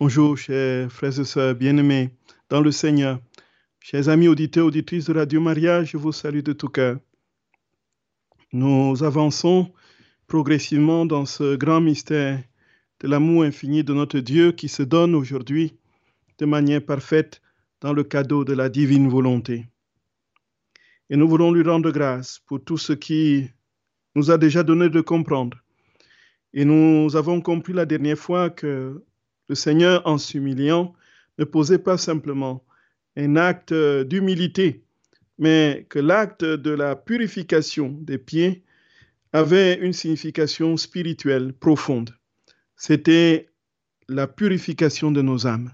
Bonjour, chers frères et sœurs bien-aimés dans le Seigneur. Chers amis auditeurs, auditrices de Radio Maria, je vous salue de tout cœur. Nous avançons progressivement dans ce grand mystère de l'amour infini de notre Dieu qui se donne aujourd'hui de manière parfaite dans le cadeau de la divine volonté. Et nous voulons lui rendre grâce pour tout ce qui nous a déjà donné de comprendre. Et nous avons compris la dernière fois que le Seigneur, en s'humiliant, ne posait pas simplement un acte d'humilité, mais que l'acte de la purification des pieds avait une signification spirituelle profonde. C'était la purification de nos âmes.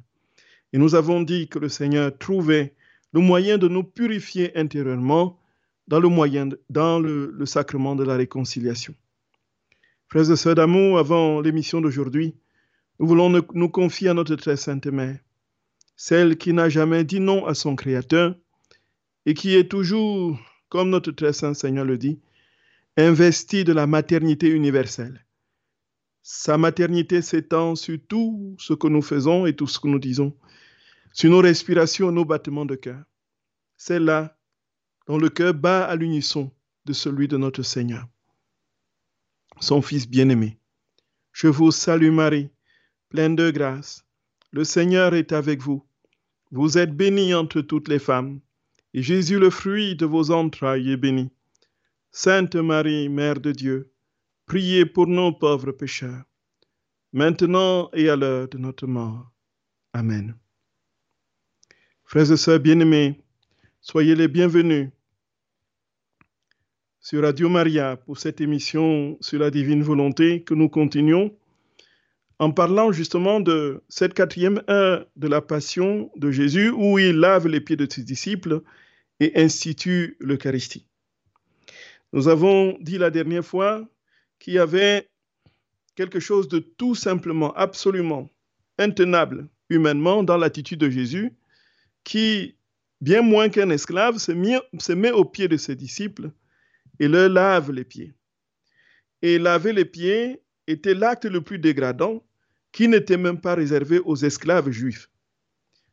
Et nous avons dit que le Seigneur trouvait le moyen de nous purifier intérieurement dans le, moyen, dans le, sacrement de la réconciliation. Frères et sœurs d'amour, avant l'émission d'aujourd'hui, nous voulons nous confier à notre très sainte mère, celle qui n'a jamais dit non à son Créateur et qui est toujours, comme notre très saint Seigneur le dit, investie de la maternité universelle. Sa maternité s'étend sur tout ce que nous faisons et tout ce que nous disons, sur nos respirations, nos battements de cœur. Celle-là dont le cœur bat à l'unisson de celui de notre Seigneur, son Fils bien-aimé. Je vous salue Marie, pleine de grâce. Le Seigneur est avec vous. Vous êtes bénie entre toutes les femmes, et Jésus, le fruit de vos entrailles, est béni. Sainte Marie, Mère de Dieu, priez pour nos pauvres pécheurs, maintenant et à l'heure de notre mort. Amen. Frères et sœurs bien-aimés, soyez les bienvenus sur Radio Maria pour cette émission sur la divine volonté que nous continuons en parlant justement de cette quatrième heure de la passion de Jésus où il lave les pieds de ses disciples et institue l'Eucharistie. Nous avons dit la dernière fois qu'il y avait quelque chose de tout simplement, absolument intenable humainement dans l'attitude de Jésus qui, bien moins qu'un esclave, se, met aux pieds de ses disciples et leur lave les pieds. Et laver les pieds était l'acte le plus dégradant qui n'était même pas réservé aux esclaves juifs.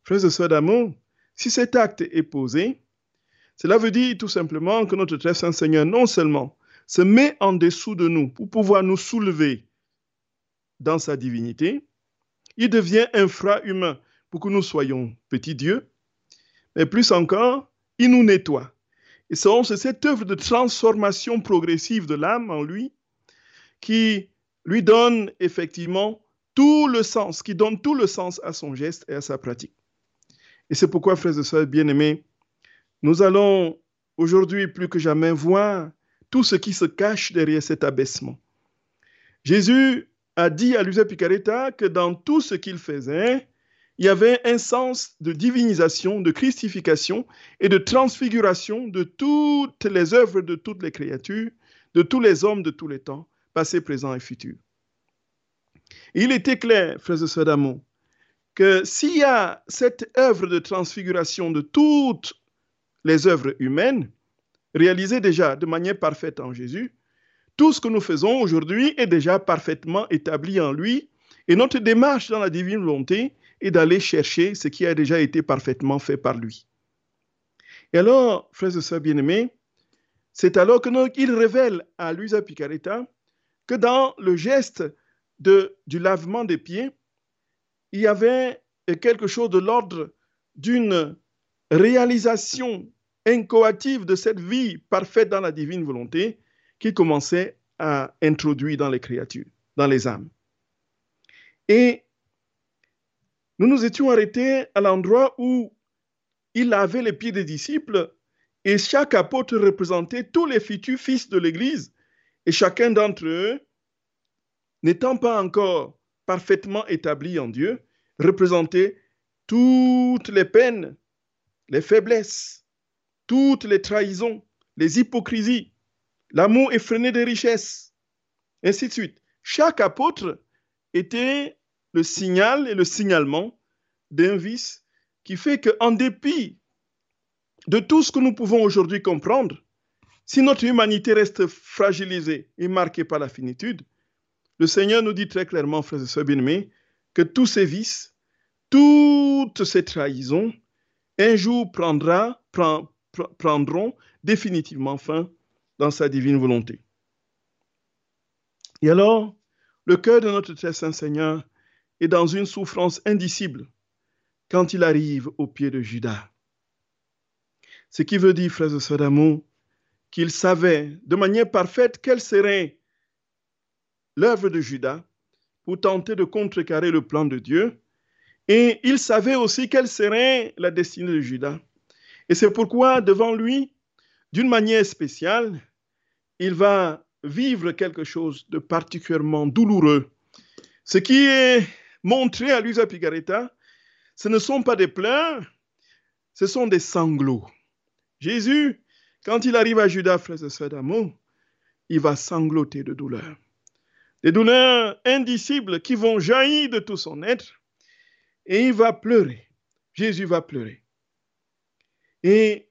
Frères et sœurs d'amour, si cet acte est posé, cela veut dire tout simplement que notre très saint Seigneur non seulement se met en dessous de nous pour pouvoir nous soulever dans sa divinité, il devient infra-humain pour que nous soyons petits dieux, mais plus encore, il nous nettoie. Et c'est cette œuvre de transformation progressive de l'âme en lui qui lui donne effectivement tout le sens, qui donne tout le sens à son geste et à sa pratique. Et c'est pourquoi, frères et sœurs bien-aimés, nous allons aujourd'hui plus que jamais voir tout ce qui se cache derrière cet abaissement. Jésus a dit à Luisa Picaretta que dans tout ce qu'il faisait, il y avait un sens de divinisation, de christification et de transfiguration de toutes les œuvres de toutes les créatures, de tous les hommes de tous les temps, passés, présents et futurs. Il était clair, frères et sœurs d'amour, que s'il y a cette œuvre de transfiguration de toutes les œuvres humaines, réalisées déjà de manière parfaite en Jésus, tout ce que nous faisons aujourd'hui est déjà parfaitement établi en lui, et notre démarche dans la divine volonté est d'aller chercher ce qui a déjà été parfaitement fait par lui. Et alors, frères et sœurs bien-aimés, c'est alors qu'il révèle à Luisa Picaretta que dans le geste du lavement des pieds, il y avait quelque chose de l'ordre d'une réalisation incoative de cette vie parfaite dans la divine volonté qu'il commençait à introduire dans les créatures, dans les âmes. Et nous nous étions arrêtés à l'endroit où il lavait les pieds des disciples et chaque apôtre représentait tous les futurs fils de l'Église et chacun d'entre eux n'étant pas encore parfaitement établi en Dieu, représentait toutes les peines, les faiblesses, toutes les trahisons, les hypocrisies, l'amour effréné des richesses, ainsi de suite. Chaque apôtre était le signal et le signalement d'un vice qui fait qu'en dépit de tout ce que nous pouvons aujourd'hui comprendre, si notre humanité reste fragilisée et marquée par la finitude, le Seigneur nous dit très clairement, frères et sœurs bien-aimés, que tous ces vices toutes ces trahisons, un jour prendra, prendront définitivement fin dans sa divine volonté. Et alors, le cœur de notre très saint Seigneur est dans une souffrance indicible quand il arrive au pied de Judas. Ce qui veut dire, frères et sœurs d'amour, qu'il savait de manière parfaite quelle serait l'œuvre de Judas pour tenter de contrecarrer le plan de Dieu, et il savait aussi quelle serait la destinée de Judas. Et c'est pourquoi, devant lui, d'une manière spéciale, il va vivre quelque chose de particulièrement douloureux. Ce qui est montré à Luisa Pigaretta, ce ne sont pas des pleurs, ce sont des sanglots. Jésus, quand il arrive à Judas, frères et sœurs d'amour, il va sangloter de douleur. Des douleurs indicibles qui vont jaillir de tout son être et il va pleurer. Jésus va pleurer. Et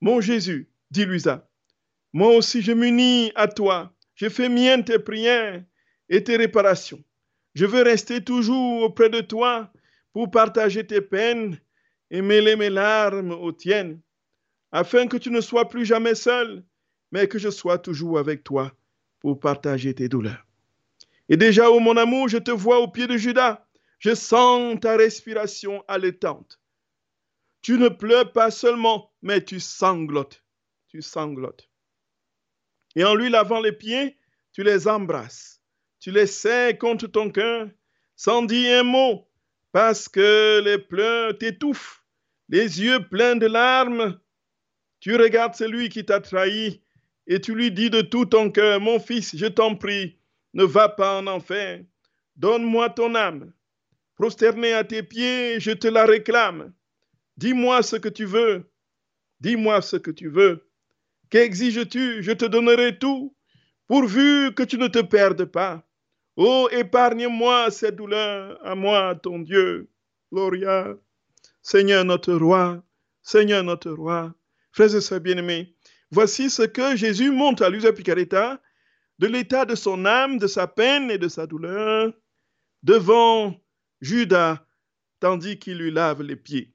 mon Jésus, dit Luisa, moi aussi je m'unis à toi. Je fais mienne tes prières et tes réparations. Je veux rester toujours auprès de toi pour partager tes peines et mêler mes larmes aux tiennes, afin que tu ne sois plus jamais seul, mais que je sois toujours avec toi pour partager tes douleurs. Et déjà, ô mon amour, je te vois au pied de Judas. Je sens ta respiration allaitante. Tu ne pleures pas seulement, mais tu sanglotes. Tu sanglotes. Et en lui lavant les pieds, tu les embrasses. Tu les serres contre ton cœur sans dire un mot, parce que les pleurs t'étouffent, les yeux pleins de larmes. Tu regardes celui qui t'a trahi et tu lui dis de tout ton cœur, mon fils, je t'en prie, ne va pas en enfer. Donne-moi ton âme. Prosterné à tes pieds, je te la réclame. Dis-moi ce que tu veux. Dis-moi ce que tu veux. Qu'exiges-tu? Je te donnerai tout, pourvu que tu ne te perdes pas. Oh, épargne-moi cette douleur, à moi, ton Dieu. Gloria. Seigneur notre roi, Seigneur notre roi. Frères et sœurs bien-aimés, voici ce que Jésus montre à Luisa Picaretta de l'état de son âme, de sa peine et de sa douleur devant Judas, tandis qu'il lui lave les pieds.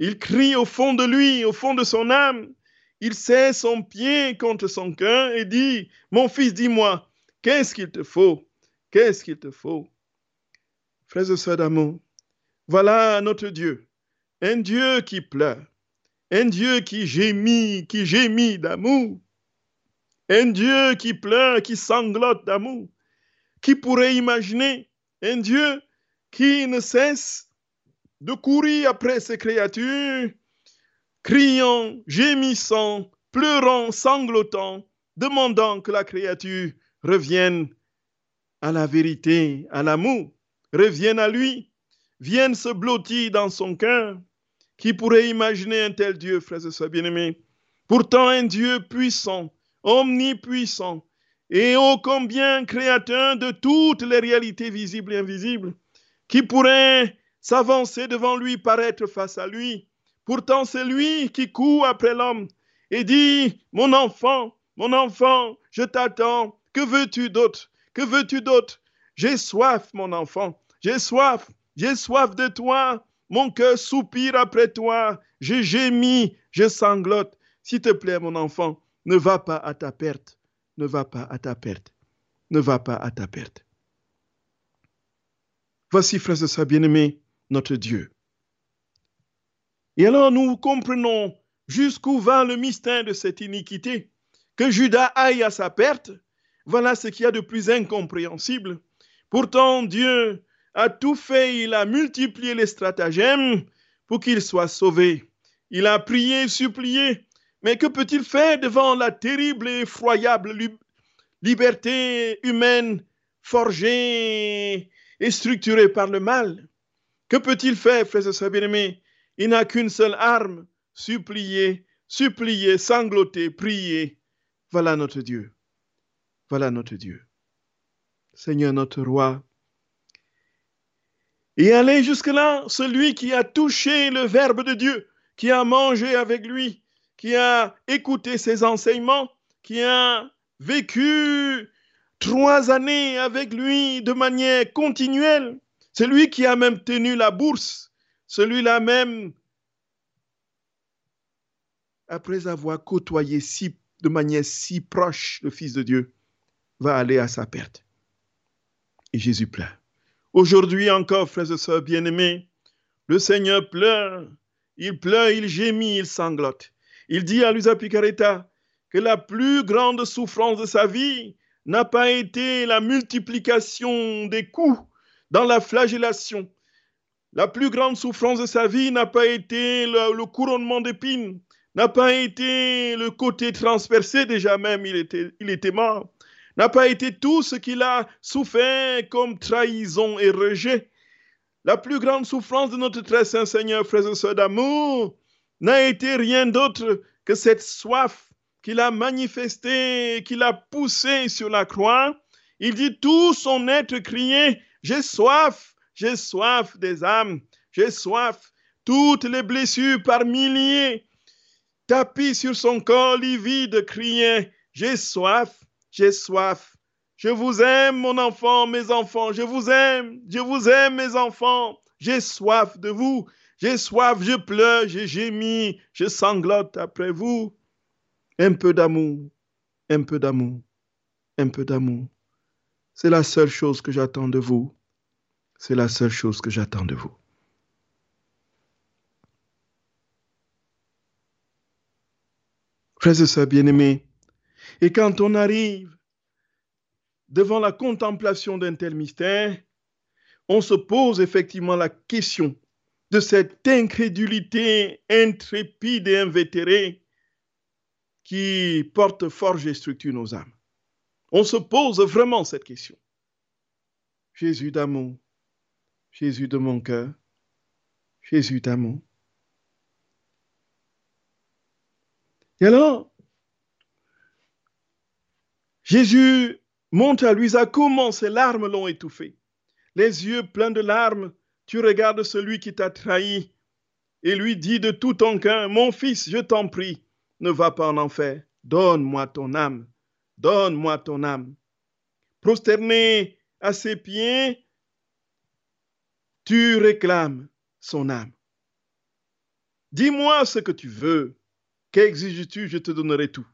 Il crie au fond de lui, au fond de son âme, il serre son pied contre son cœur et dit, Mon fils, dis-moi, qu'est-ce qu'il te faut? Qu'est-ce qu'il te faut Frères et sœurs d'amour, voilà notre Dieu, un Dieu qui pleure, un Dieu qui gémit, qui gémit d'amour, un Dieu qui pleure, qui sanglote d'amour. Qui pourrait imaginer un Dieu qui ne cesse de courir après ses créatures criant, gémissant, pleurant, sanglotant, demandant que la créature revienne à la vérité, à l'amour, revienne à lui, vienne se blottir dans son cœur. Qui pourrait imaginer un tel Dieu, frères et sœurs bien-aimés? Pourtant un Dieu puissant, omnipuissant, et ô combien créateur de toutes les réalités visibles et invisibles, qui pourrait s'avancer devant lui, paraître face à lui, Pourtant, c'est lui qui court après l'homme et dit, mon enfant, mon enfant, je t'attends. Que veux-tu d'autre? Que veux-tu d'autre? J'ai soif, mon enfant. J'ai soif. J'ai soif de toi. Mon cœur soupire après toi. Je gémis, je sanglote. S'il te plaît, mon enfant, ne va pas à ta perte. Ne va pas à ta perte. Ne va pas à ta perte. Voici, frères et sœurs bien-aimés, notre Dieu. Et alors nous comprenons jusqu'où va le mystère de cette iniquité. Que Judas aille à sa perte, voilà ce qu'il y a de plus incompréhensible. Pourtant, Dieu a tout fait, il a multiplié les stratagèmes pour qu'il soit sauvé. Il a prié, supplié, mais que peut-il faire devant la terrible et effroyable liberté humaine forgée et structurée par le mal? Que peut-il faire, frères et sœurs bien-aimés? Il n'a qu'une seule arme, supplier, supplier, sangloter, prier. Voilà notre Dieu. Voilà notre Dieu. Seigneur notre roi. Et aller jusque-là, celui qui a touché le Verbe de Dieu, qui a mangé avec lui, qui a écouté ses enseignements, qui a vécu trois années avec lui de manière continuelle, celui qui a même tenu la bourse, celui-là même, après avoir côtoyé si, de manière si proche le Fils de Dieu, va aller à sa perte. Et Jésus pleure. Aujourd'hui encore, frères et sœurs bien-aimés, le Seigneur pleure, il pleure, il gémit, il sanglote. Il dit à Luisa Picaretta que la plus grande souffrance de sa vie n'a pas été la multiplication des coups dans la flagellation. La plus grande souffrance de sa vie n'a pas été le, couronnement d'épines, n'a pas été le côté transpercé, déjà même il était, il était mort, n'a pas été tout ce qu'il a souffert comme trahison et rejet. La plus grande souffrance de notre très saint Seigneur, frères et sœurs d'amour, n'a été rien d'autre que cette soif qu'il a manifestée, qu'il a poussée sur la croix. Il dit tout son être crié, j'ai soif, j'ai soif des âmes, j'ai soif. Toutes les blessures par milliers, tapis sur son corps livide, criaient, j'ai soif, j'ai soif. Je vous aime, mon enfant, mes enfants, je vous aime, je vous aime, mes enfants, j'ai soif de vous, j'ai soif, je pleure, je gémis, je sanglote après vous. Un peu d'amour, un peu d'amour, un peu d'amour. C'est la seule chose que j'attends de vous. C'est la seule chose que j'attends de vous. Frères et sœurs bien-aimés, et quand on arrive devant la contemplation d'un tel mystère, on se pose effectivement la question cette incrédulité intrépide et invétérée qui porte forge et structure nos âmes. On se pose vraiment cette question. Jésus d'amour, Jésus de mon cœur, Jésus d'amour. Et alors, Jésus montre à Luisa comment ses larmes l'ont étouffé. Les yeux pleins de larmes, tu regardes celui qui t'a trahi et lui dis de tout ton cœur, mon fils, je t'en prie, ne va pas en enfer, donne-moi ton âme, donne-moi ton âme. Prosterné à ses pieds, tu réclames son âme. Dis-moi ce que tu veux, qu'exiges-tu, je te donnerai tout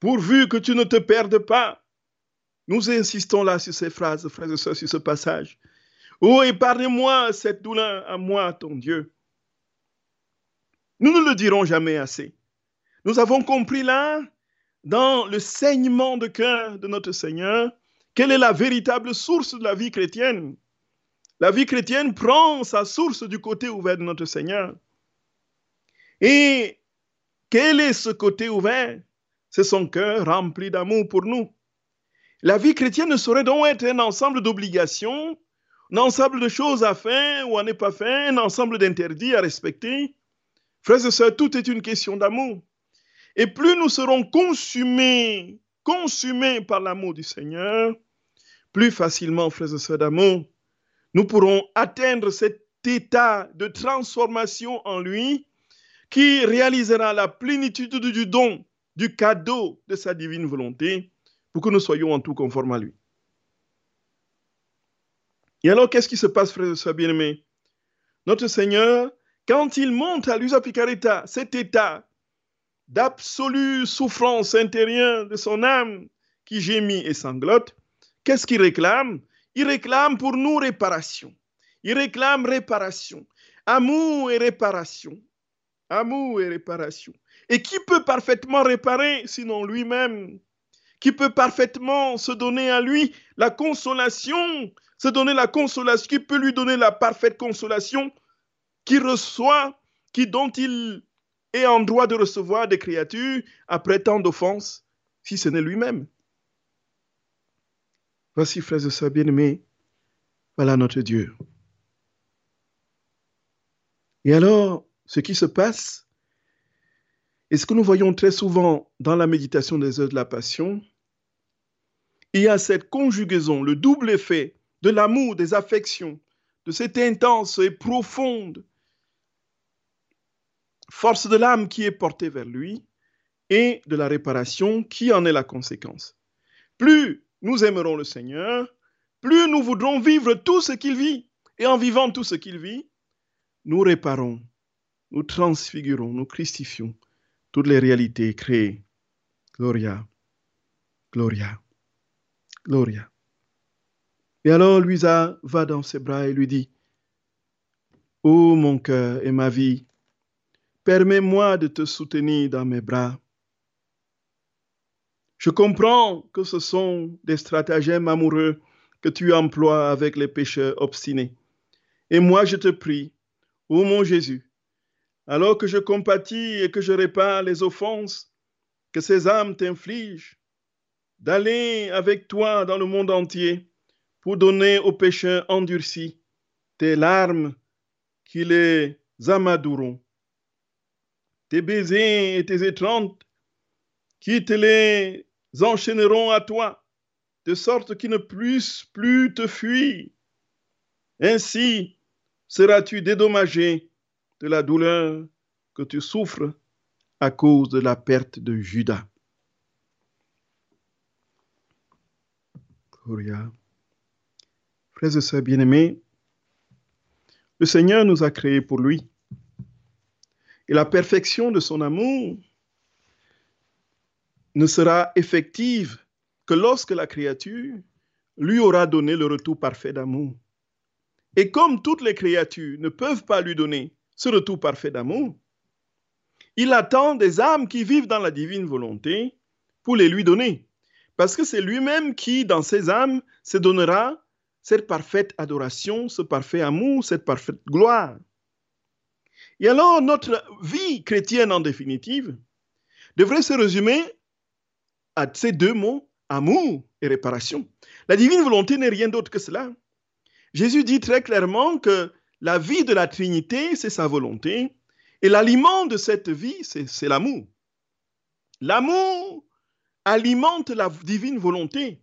pourvu que tu ne te perdes pas. Nous insistons là sur ces phrases, frères et sœurs, sur ce passage. Oh, épargne-moi cette douleur à moi, ton Dieu. Nous ne le dirons jamais assez. Nous avons compris là, dans le saignement de cœur de notre Seigneur, quelle est la véritable source de la vie chrétienne. La vie chrétienne prend sa source du côté ouvert de notre Seigneur. Et quel est ce côté ouvert? C'est son cœur rempli d'amour pour nous. La vie chrétienne ne saurait donc être un ensemble d'obligations, un ensemble de choses à faire ou à ne pas faire, un ensemble d'interdits à respecter. Frères et sœurs, tout est une question d'amour. Et plus nous serons consumés, consumés par l'amour du Seigneur, plus facilement, frères et sœurs d'amour, nous pourrons atteindre cet état de transformation en lui qui réalisera la plénitude du don du cadeau de sa divine volonté pour que nous soyons en tout conformes à lui. Et alors, qu'est-ce qui se passe, frères et sœurs Notre Seigneur, quand il monte à l'usa picarita cet état d'absolue souffrance intérieure de son âme qui gémit et sanglote, qu'est-ce qu'il réclame? Il réclame pour nous réparation. Il réclame réparation. Amour et réparation. Amour et réparation. Et qui peut parfaitement réparer sinon lui-même? Qui peut parfaitement se donner à lui la consolation Se donner la consolation Qui peut lui donner la parfaite consolation Qui reçoit, qui dont il est en droit de recevoir des créatures après tant d'offenses, si ce n'est lui-même Voici, frères et sœurs bien-aimés, voilà notre Dieu. Et alors, ce qui se passe, et ce que nous voyons très souvent dans la méditation des heures de la passion, il y a cette conjugaison, le double effet de l'amour, des affections, de cette intense et profonde force de l'âme qui est portée vers lui et de la réparation qui en est la conséquence. Plus nous aimerons le Seigneur, plus nous voudrons vivre tout ce qu'il vit. Et en vivant tout ce qu'il vit, nous réparons, nous transfigurons, nous christifions toutes les réalités créées. Gloria, Gloria, Gloria. Et alors Luisa va dans ses bras et lui dit, Ô mon cœur et ma vie, permets-moi de te soutenir dans mes bras. Je comprends que ce sont des stratagèmes amoureux que tu emploies avec les pécheurs obstinés. Et moi, je te prie, ô mon Jésus, alors que je compatis et que je répare les offenses que ces âmes t'infligent, d'aller avec toi dans le monde entier pour donner aux pécheurs endurcis tes larmes qui les amadoueront, tes baisers et tes étreintes qui te les enchaîneront à toi, de sorte qu'ils ne puissent plus te fuir. Ainsi, seras-tu dédommagé de la douleur que tu souffres à cause de la perte de Judas. Frères et bien-aimés, le Seigneur nous a créés pour lui. Et la perfection de son amour ne sera effective que lorsque la créature lui aura donné le retour parfait d'amour. Et comme toutes les créatures ne peuvent pas lui donner ce retour parfait d'amour, il attend des âmes qui vivent dans la divine volonté pour les lui donner. Parce que c'est lui-même qui, dans ses âmes, se donnera cette parfaite adoration, ce parfait amour, cette parfaite gloire. Et alors, notre vie chrétienne, en définitive, devrait se résumer à ces deux mots, amour et réparation. La divine volonté n'est rien d'autre que cela. Jésus dit très clairement que la vie de la Trinité, c'est sa volonté, et l'aliment de cette vie, c'est l'amour. L'amour alimente la divine volonté.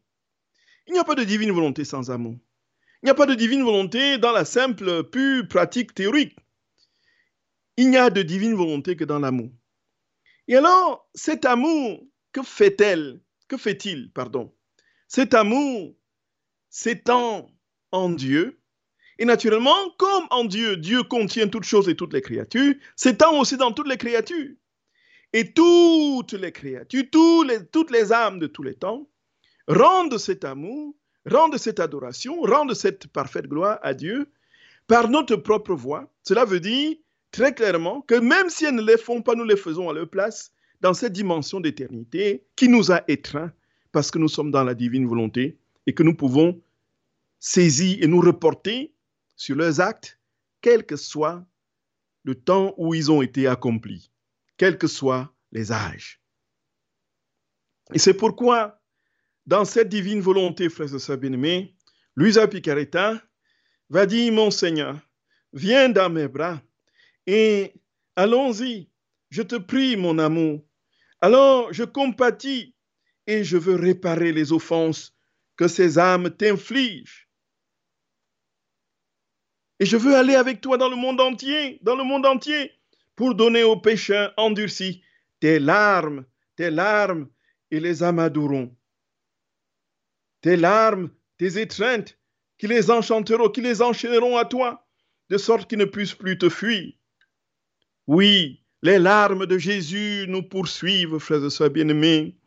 Il n'y a pas de divine volonté sans amour. Il n'y a pas de divine volonté dans la simple, pure pratique théorique. Il n'y a de divine volonté que dans l'amour. Et alors, cet amour, que fait-elle? Que fait-il, pardon? Cet amour s'étend en Dieu. Et naturellement, comme en Dieu, Dieu contient toutes choses et toutes les créatures, s'étend aussi dans toutes les créatures. Et toutes les créatures, toutes les âmes de tous les temps, rendent cet amour, rendent cette adoration, rendent cette parfaite gloire à Dieu par notre propre voix. Cela veut dire très clairement que même si elles ne les font pas, nous les faisons à leur place dans cette dimension d'éternité qui nous a étreints parce que nous sommes dans la divine volonté et que nous pouvons saisir et nous reporter sur leurs actes, quel que soit le temps où ils ont été accomplis, quels que soient les âges. Et c'est pourquoi, dans cette divine volonté, frères et sœurs bien-aimés, Luisa Picaretta va dire, mon Seigneur, viens dans mes bras et allons-y, je te prie, mon amour. Alors je compatis et je veux réparer les offenses que ces âmes t'infligent. Et je veux aller avec toi dans le monde entier, dans le monde entier, pour donner aux pécheurs endurcis tes larmes, tes larmes, et les amadoueront. Tes larmes, tes étreintes, qui les enchanteront, qui les enchaîneront à toi, de sorte qu'ils ne puissent plus te fuir. Oui, les larmes de Jésus nous poursuivent, frères et sœurs bien-aimés.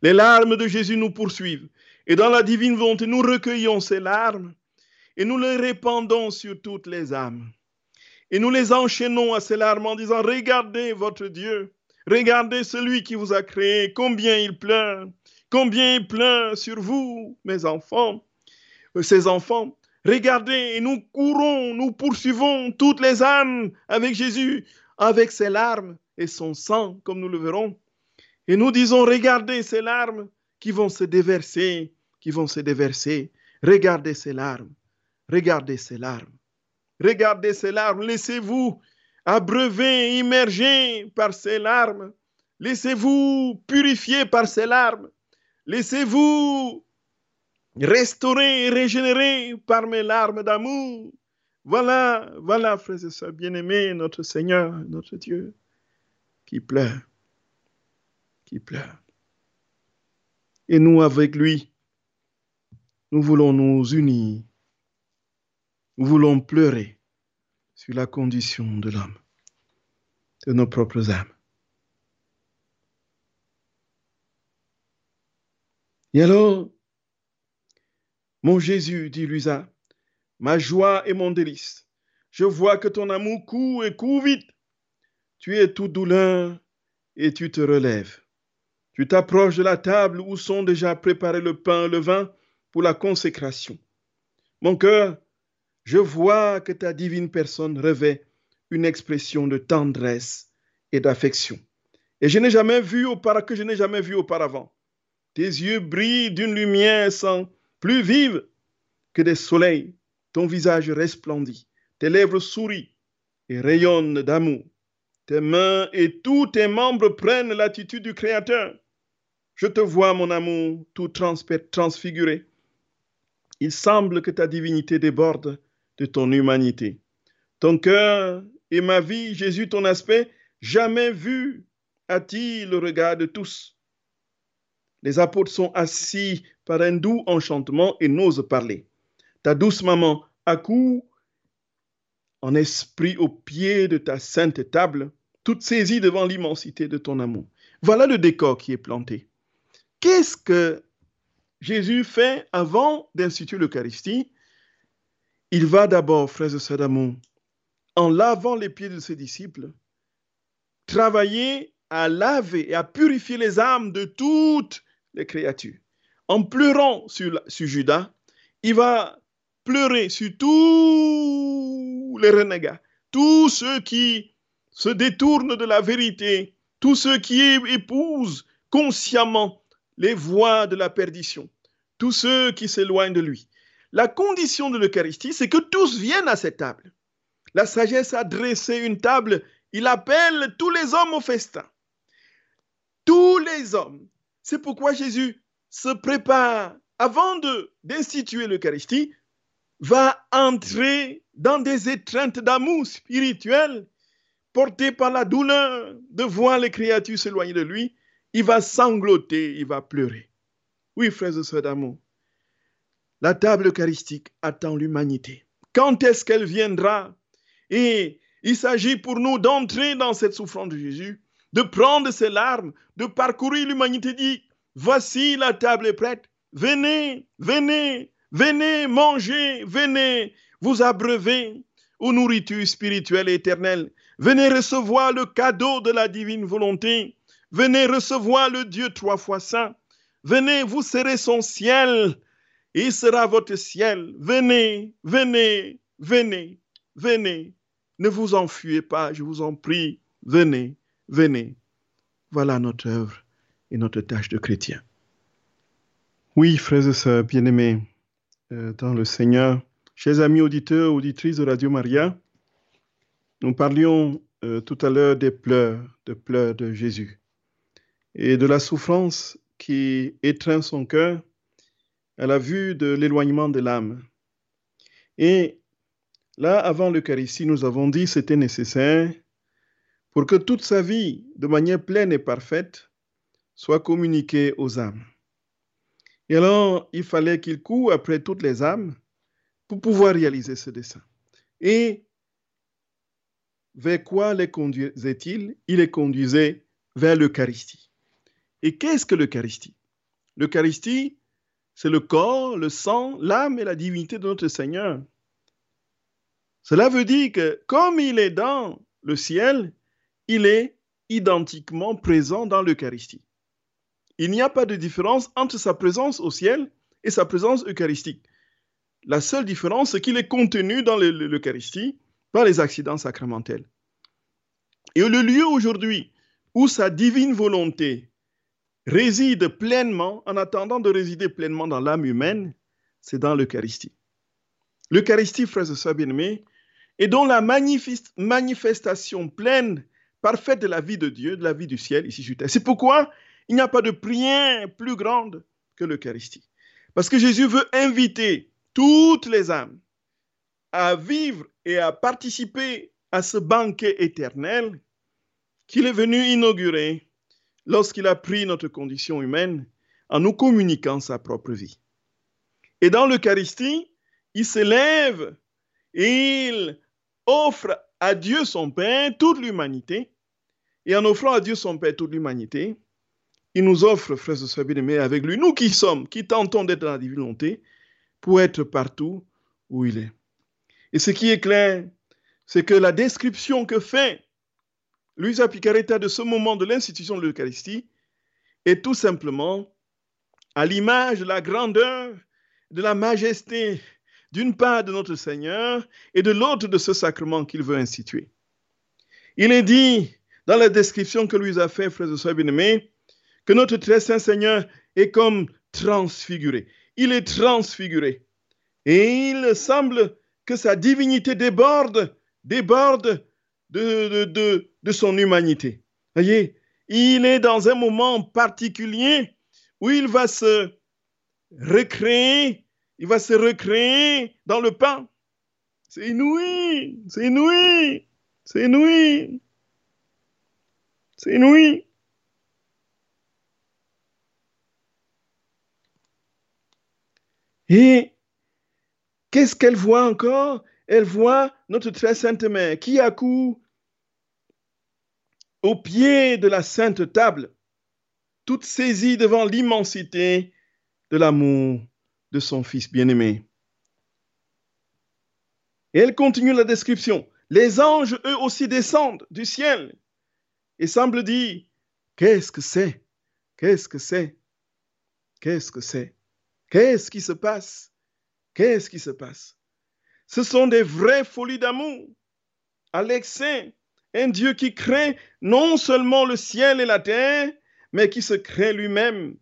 Les larmes de Jésus nous poursuivent. Et dans la divine volonté, nous recueillons ces larmes et nous les répandons sur toutes les âmes. Et nous les enchaînons à ces larmes en disant, regardez votre Dieu, regardez celui qui vous a créé, combien il pleure, combien il pleure sur vous, mes enfants, ces enfants. Regardez, nous courons, nous poursuivons toutes les âmes avec Jésus, avec ses larmes et son sang, comme nous le verrons. Et nous disons, regardez ces larmes qui vont se déverser, qui vont se déverser. Regardez ces larmes. Regardez ces larmes. Regardez ces larmes. Laissez-vous abreuver, immerger par ces larmes. Laissez-vous purifier par ces larmes. Laissez-vous restaurer et régénérer par mes larmes d'amour. Voilà, voilà, frères et sœurs bien-aimés, notre Seigneur, notre Dieu, qui pleure, qui pleure. Et nous avec lui, nous voulons nous unir. Nous voulons pleurer sur la condition de l'homme, de nos propres âmes. Et alors, mon Jésus, dit Luisa, ma joie et mon délice, je vois que ton amour court et court vite. Tu es toute douleur et tu te relèves. Tu t'approches de la table où sont déjà préparés le pain et le vin pour la consécration. Mon cœur, je vois que ta divine personne revêt une expression de tendresse et d'affection. Et je n'ai jamais vu auparavant, que je n'ai jamais vu auparavant. Tes yeux brillent d'une lumière sans plus vive que des soleils. Ton visage resplendit, tes lèvres sourient et rayonnent d'amour. Tes mains et tous tes membres prennent l'attitude du Créateur. Je te vois, mon amour, tout transfiguré. Il semble que ta divinité déborde de ton humanité. Ton cœur et ma vie, Jésus, ton aspect, jamais vu, attire le regard de tous? Les apôtres sont assis par un doux enchantement et n'osent parler. Ta douce maman accourt en esprit au pied de ta sainte table, toute saisie devant l'immensité de ton amour. Voilà le décor qui est planté. Qu'est-ce que Jésus fait avant d'instituer l'Eucharistie? Il va d'abord, frères et sœurs d'amour, en lavant les pieds de ses disciples, travailler à laver et à purifier les âmes de toutes les créatures. En pleurant sur, sur Judas, il va pleurer sur tous les renégats, tous ceux qui se détournent de la vérité, tous ceux qui épousent consciemment les voies de la perdition, tous ceux qui s'éloignent de lui. La condition de l'Eucharistie, c'est que tous viennent à cette table. La sagesse a dressé une table, il appelle tous les hommes au festin. Tous les hommes. C'est pourquoi Jésus se prépare, avant d'instituer l'Eucharistie, va entrer dans des étreintes d'amour spirituel portées par la douleur de voir les créatures s'éloigner de lui il va sangloter, il va pleurer. Oui, frères et sœurs d'amour, la table eucharistique attend l'humanité. Quand est-ce qu'elle viendra? Et il s'agit pour nous d'entrer dans cette souffrance de Jésus, de prendre ses larmes, de parcourir l'humanité, dit, voici la table est prête, venez, venez, venez, mangez, venez, vous abreuver aux nourritures spirituelles et éternelles. Venez recevoir le cadeau de la divine volonté. Venez recevoir le Dieu trois fois saint. Venez, vous serez son ciel. Il sera votre ciel. Venez, venez, venez, venez. Ne vous enfuyez pas, je vous en prie. Venez, venez. Voilà notre œuvre et notre tâche de chrétien. Oui, frères et sœurs bien-aimés euh, dans le Seigneur, chers amis auditeurs, auditrices de Radio Maria, nous parlions euh, tout à l'heure des pleurs, des pleurs de Jésus et de la souffrance qui étreint son cœur à la vue de l'éloignement de l'âme. Et là, avant l'Eucharistie, nous avons dit c'était nécessaire pour que toute sa vie, de manière pleine et parfaite, soit communiquée aux âmes. Et alors, il fallait qu'il court après toutes les âmes pour pouvoir réaliser ce dessein. Et vers quoi les conduisait-il? Il les conduisait vers l'Eucharistie. Et qu'est-ce que l'Eucharistie? L'Eucharistie, c'est le corps, le sang, l'âme et la divinité de notre Seigneur. Cela veut dire que comme il est dans le ciel, il est identiquement présent dans l'Eucharistie. Il n'y a pas de différence entre sa présence au ciel et sa présence eucharistique. La seule différence, c'est qu'il est contenu dans l'Eucharistie par les accidents sacramentels. Et le lieu aujourd'hui où sa divine volonté réside pleinement, en attendant de résider pleinement dans l'âme humaine, c'est dans l'Eucharistie. L'Eucharistie, frères et sœurs bien-aimés, est donc la manifestation pleine, parfaite de la vie de Dieu, de la vie du ciel ici sur terre. C'est pourquoi il n'y a pas de prière plus grande que l'Eucharistie. Parce que Jésus veut inviter toutes les âmes à vivre et à participer à ce banquet éternel qu'il est venu inaugurer lorsqu'il a pris notre condition humaine en nous communiquant sa propre vie. Et dans l'Eucharistie, il s'élève et il offre à Dieu son Père toute l'humanité. Et en offrant à Dieu son Père toute l'humanité, il nous offre, frères et sœurs bien-aimés, avec lui, nous qui sommes, qui tentons d'être dans la divine volonté, pour être partout où il est. Et ce qui est clair, c'est que la description que fait Luisa Picaretta de ce moment de l'institution de l'Eucharistie est tout simplement à l'image de la grandeur, de la majesté, d'une part de notre Seigneur et de l'autre de ce sacrement qu'il veut instituer. Il est dit dans la description que lui a fait, frères et sœurs bien-aimés, que notre très saint Seigneur est comme transfiguré. Il est transfiguré. Et il semble que sa divinité déborde, déborde de, de, de, son humanité. Voyez, il est dans un moment particulier où il va se recréer, il va se recréer dans le pain. C'est inouï, c'est inouï, c'est inouï, c'est inouï. Et qu'est-ce qu'elle voit encore? Elle voit notre très sainte mère qui accourt au pied de la sainte table, toute saisie devant l'immensité de l'amour de son Fils bien-aimé. Et elle continue la description. Les anges, eux aussi, descendent du ciel et semblent dire, qu'est-ce que c'est? Qu'est-ce que c'est? Qu'est-ce que c'est? Qu'est-ce qui se passe? Qu'est-ce qui se passe? Ce sont des vraies folies d'amour, à l'excès. Un Dieu qui crée non seulement le ciel et la terre, mais qui se crée lui-même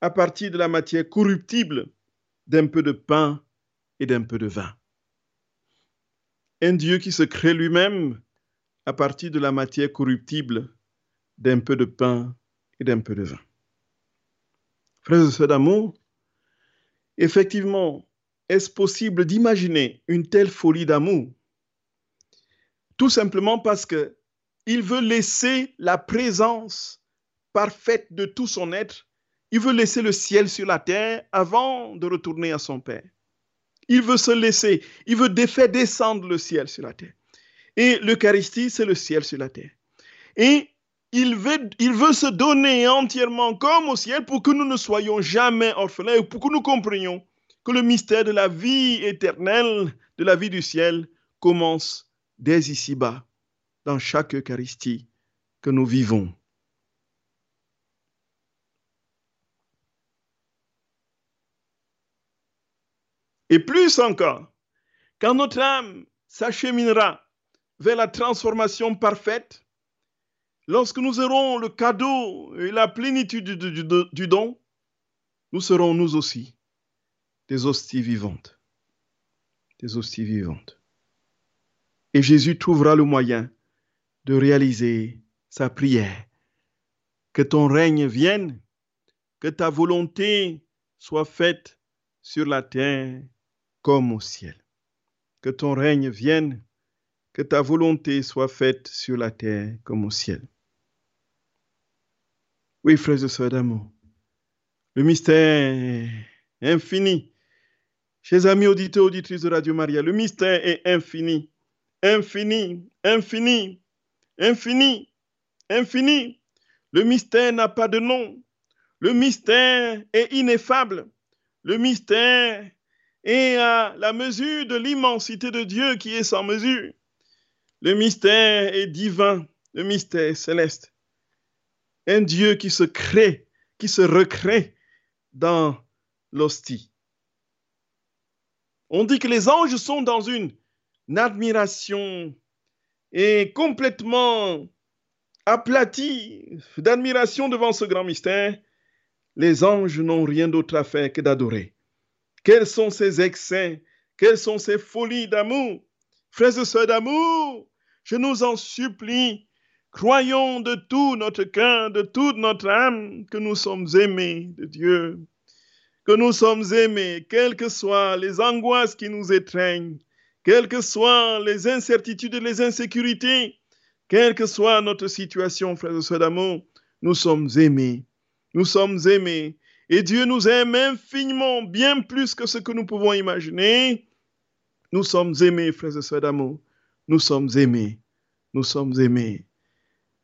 à partir de la matière corruptible d'un peu de pain et d'un peu de vin. Un Dieu qui se crée lui-même à partir de la matière corruptible d'un peu de pain et d'un peu de vin. Frères et sœurs d'amour, Effectivement, est-ce possible d'imaginer une telle folie d'amour? Tout simplement parce que il veut laisser la présence parfaite de tout son être. Il veut laisser le ciel sur la terre avant de retourner à son Père. Il veut se laisser, il veut défaire descendre le ciel sur la terre. Et l'Eucharistie, c'est le ciel sur la terre. Et il veut, il veut se donner entièrement comme au ciel pour que nous ne soyons jamais orphelins et pour que nous comprenions que le mystère de la vie éternelle, de la vie du ciel, commence dès ici-bas, dans chaque Eucharistie que nous vivons. Et plus encore, quand notre âme s'acheminera vers la transformation parfaite, Lorsque nous aurons le cadeau et la plénitude du, don, nous serons nous aussi des hosties vivantes. Des hosties vivantes. Et Jésus trouvera le moyen de réaliser sa prière. Que ton règne vienne, que ta volonté soit faite sur la terre au ciel. Que ton règne vienne, que ta volonté soit faite sur la terre comme au ciel. Oui, frères et sœurs d'amour, le mystère est infini. Chers amis auditeurs, auditrices de Radio Maria, le mystère est infini, infini, infini, infini, infini. Le mystère n'a pas de nom. Le mystère est ineffable. Le mystère est à la mesure de l'immensité de Dieu qui est sans mesure. Le mystère est divin, le mystère céleste un Dieu qui se crée, qui se recrée dans l'hostie. On dit que les anges sont dans une, admiration et complètement aplatis d'admiration devant ce grand mystère. Les anges n'ont rien d'autre à faire que d'adorer. Quels sont ces excès, quelles sont ces folies d'amour? Frères et sœurs d'amour, je nous en supplie, Croyons de tout notre cœur, de toute notre âme, que nous sommes aimés de Dieu, que nous sommes aimés, quelles que soient les angoisses qui nous étreignent, quelles que soient les incertitudes et les insécurités, quelle que soit notre situation, frères et sœurs d'amour, nous sommes aimés. Nous sommes aimés. Et Dieu nous aime infiniment, bien plus que ce que nous pouvons imaginer. Nous sommes aimés, frères et sœurs d'amour. Nous sommes aimés. Nous sommes aimés.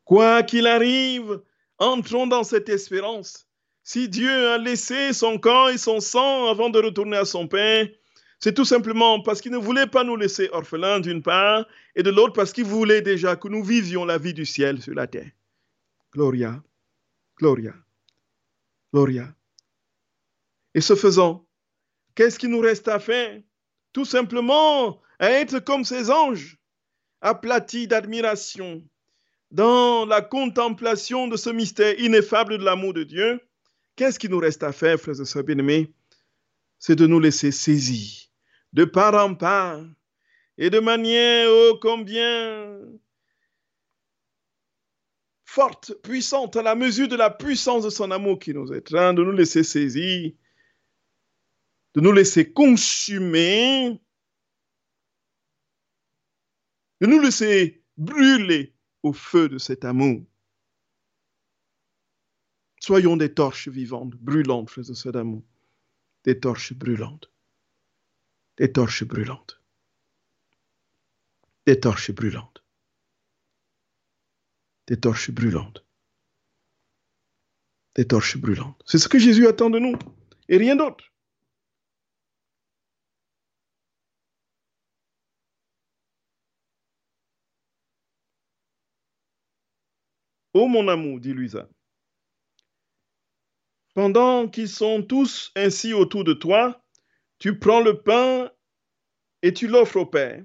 Quoi qu'il arrive, entrons dans cette espérance. Si Dieu a laissé son corps et son sang avant de retourner à son Père, c'est tout simplement parce qu'il ne voulait pas nous laisser orphelins d'une part, et de l'autre parce qu'il voulait déjà que nous vivions la vie du ciel sur la terre. Gloria, Gloria, Gloria. Et ce faisant, qu'est-ce qu'il nous reste à faire? Tout simplement à être comme ces anges, aplatis d'admiration, dans la contemplation de ce mystère ineffable de l'amour de Dieu. Qu'est-ce qu'il nous reste à faire, frères et sœurs bien-aimés? C'est de nous laisser saisir de part en part et de manière ô combien forte, puissante, à la mesure de la puissance de son amour qui nous train de nous laisser saisir, de nous laisser consumer, de nous laisser brûler au feu de cet amour. Soyons des torches vivantes, brûlantes, frères et sœurs d'amour, des torches brûlantes, des torches brûlantes, des torches brûlantes des torches brûlantes. Des torches brûlantes. C'est ce que Jésus attend de nous et rien d'autre. Ô mon amour, dit Luisa, pendant qu'ils sont tous ainsi autour de toi, tu prends le pain et tu l'offres au Père.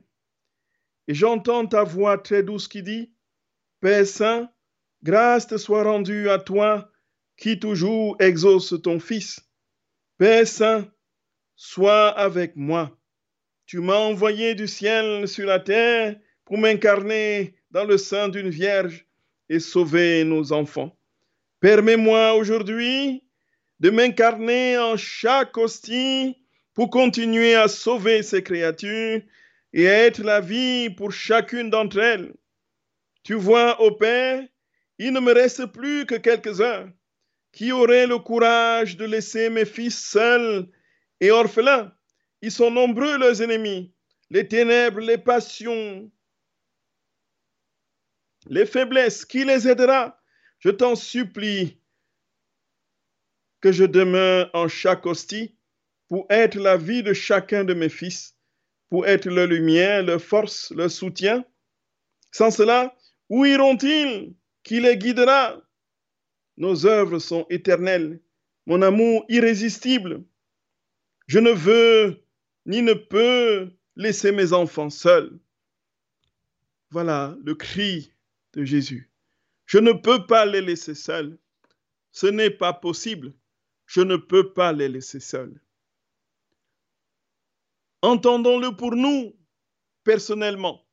Et j'entends ta voix très douce qui dit, Père Saint, grâce te soit rendue à toi qui toujours exauce ton Fils. Père Saint, sois avec moi. Tu m'as envoyé du ciel sur la terre pour m'incarner dans le sein d'une vierge et sauver nos enfants. Permets-moi aujourd'hui de m'incarner en chaque hostie pour continuer à sauver ces créatures et à être la vie pour chacune d'entre elles. Tu vois, ô Père, il ne me reste plus que quelques-uns qui auraient le courage de laisser mes fils seuls et orphelins. Ils sont nombreux, leurs ennemis, les ténèbres, les passions, les faiblesses. Qui les aidera? Je t'en supplie que je demeure en chaque hostie pour être la vie de chacun de mes fils, pour être leur lumière, leur force, leur soutien. Sans cela, où iront-ils Qui les guidera? Nos œuvres sont éternelles, mon amour irrésistible. Je ne veux ni ne peux laisser mes enfants seuls. Voilà le cri de Jésus. Je ne peux pas les laisser seuls. Ce n'est pas possible. Je ne peux pas les laisser seuls. Entendons-le pour nous, personnellement.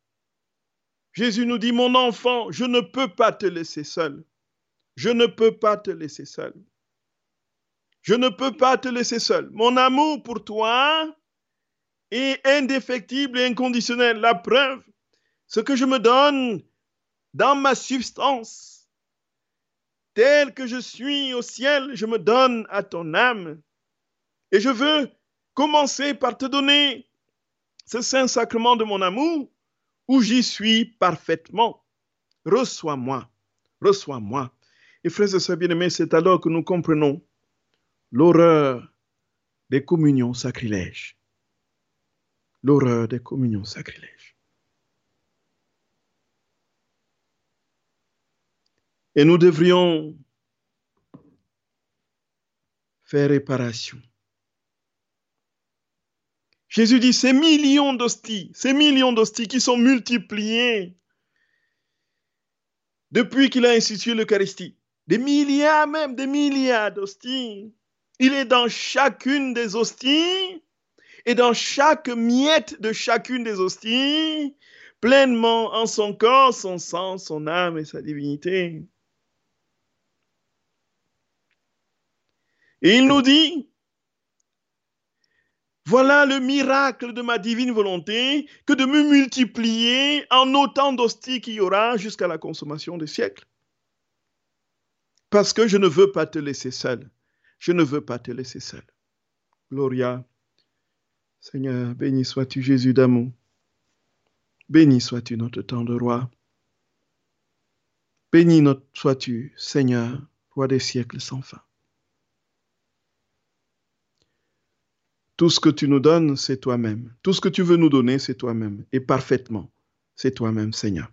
Jésus nous dit, mon enfant, je ne peux pas te laisser seul. Je ne peux pas te laisser seul. Je ne peux pas te laisser seul. Mon amour pour toi est indéfectible et inconditionnel. La preuve, ce que je me donne dans ma substance, tel que je suis au ciel, je me donne à ton âme. Et je veux commencer par te donner ce saint sacrement de mon amour où j'y suis parfaitement. Reçois-moi, reçois-moi. Et frères et sœurs bien-aimés, c'est alors que nous comprenons l'horreur des communions sacrilèges. L'horreur des communions sacrilèges. Et nous devrions faire réparation Jésus dit ces millions d'hosties, ces millions d'hosties qui sont multipliées depuis qu'il a institué l'Eucharistie, des milliards même, des milliards d'hosties. Il est dans chacune des hosties et dans chaque miette de chacune des hosties, pleinement en son corps, son sang, son âme et sa divinité. Et il nous dit, voilà le miracle de ma divine volonté que de me multiplier en autant d'hosties qu'il y aura jusqu'à la consommation des siècles. Parce que je ne veux pas te laisser seul. Je ne veux pas te laisser seul. Gloria. Seigneur, béni sois-tu Jésus d'amour. Béni sois-tu notre tendre roi. Béni sois-tu, Seigneur, roi des siècles sans fin. Tout ce que tu nous donnes, c'est toi-même. Tout ce que tu veux nous donner, c'est toi-même. Et parfaitement, c'est toi-même, Seigneur.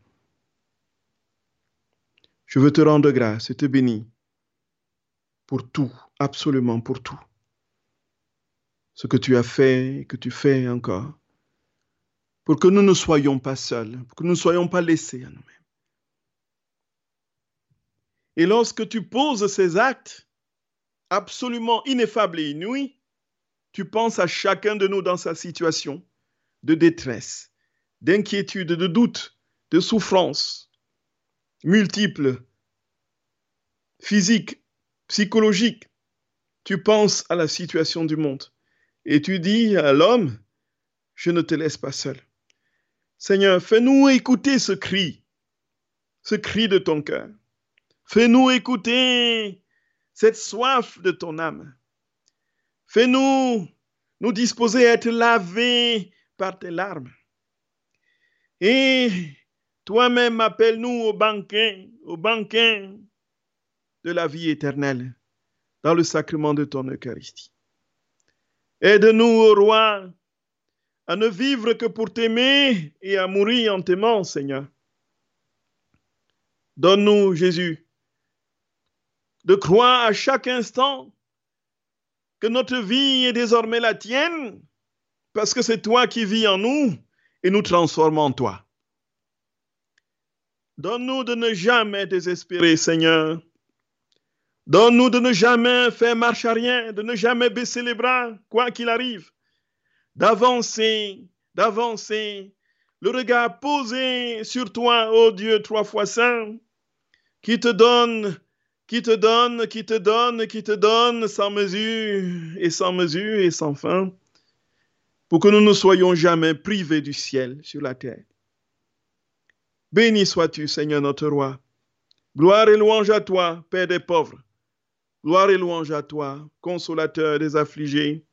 Je veux te rendre grâce et te bénir pour tout, absolument pour tout. Ce que tu as fait et que tu fais encore. Pour que nous ne soyons pas seuls, pour que nous ne soyons pas laissés à nous-mêmes. Et lorsque tu poses ces actes absolument ineffables et inouïs, tu penses à chacun de nous dans sa situation de détresse, d'inquiétude, de doute, de souffrance multiples, physiques, psychologiques. Tu penses à la situation du monde et tu dis à l'homme, je ne te laisse pas seul. Seigneur, fais-nous écouter ce cri, ce cri de ton cœur. Fais-nous écouter cette soif de ton âme. Fais-nous nous disposer à être lavés par tes larmes. Et toi-même appelle-nous au banquet, au banquet de la vie éternelle dans le sacrement de ton Eucharistie. Aide-nous, ô roi, à ne vivre que pour t'aimer et à mourir en t'aimant, Seigneur. Donne-nous, Jésus, de croire à chaque instant que notre vie est désormais la tienne, parce que c'est toi qui vis en nous et nous transformons en toi. Donne-nous de ne jamais désespérer, Seigneur. Donne-nous de ne jamais faire marche arrière, de ne jamais baisser les bras, quoi qu'il arrive. D'avancer, d'avancer, le regard posé sur toi, ô Dieu trois fois saint, qui te donne qui te donne, qui te donne, qui te donne sans mesure et sans mesure et sans fin, pour que nous ne soyons jamais privés du ciel sur la terre. Béni sois-tu, Seigneur notre roi. Gloire et louange à toi, Père des pauvres. Gloire et louange à toi, consolateur des affligés.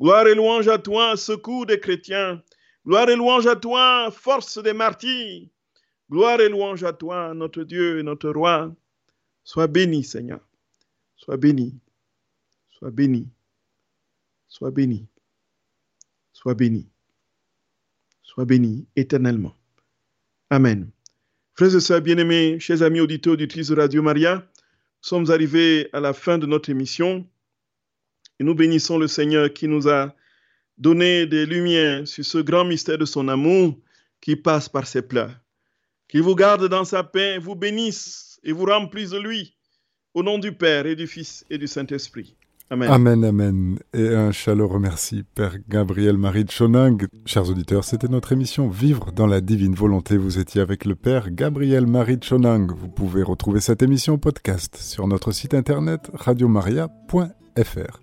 Gloire et louange à toi, secours des chrétiens. Gloire et louange à toi, force des martyrs. Gloire et louange à toi, notre Dieu et notre roi. Sois béni, Seigneur. Sois béni. Sois béni. Sois béni. Sois béni. Sois béni éternellement. Amen. Frères et sœurs bien-aimés, chers amis auditeurs de Radio Maria, nous sommes arrivés à la fin de notre émission et nous bénissons le Seigneur qui nous a donné des lumières sur ce grand mystère de son amour qui passe par ses pleurs. Qu'il vous garde dans sa paix, vous bénisse et vous remplisse de lui. Au nom du Père et du Fils et du Saint-Esprit. Amen. Amen, amen. Et un chaleureux merci, Père Gabriel Marie de Chonang. Chers auditeurs, c'était notre émission Vivre dans la divine volonté. Vous étiez avec le Père Gabriel Marie de Chonang. Vous pouvez retrouver cette émission podcast sur notre site internet radiomaria.fr.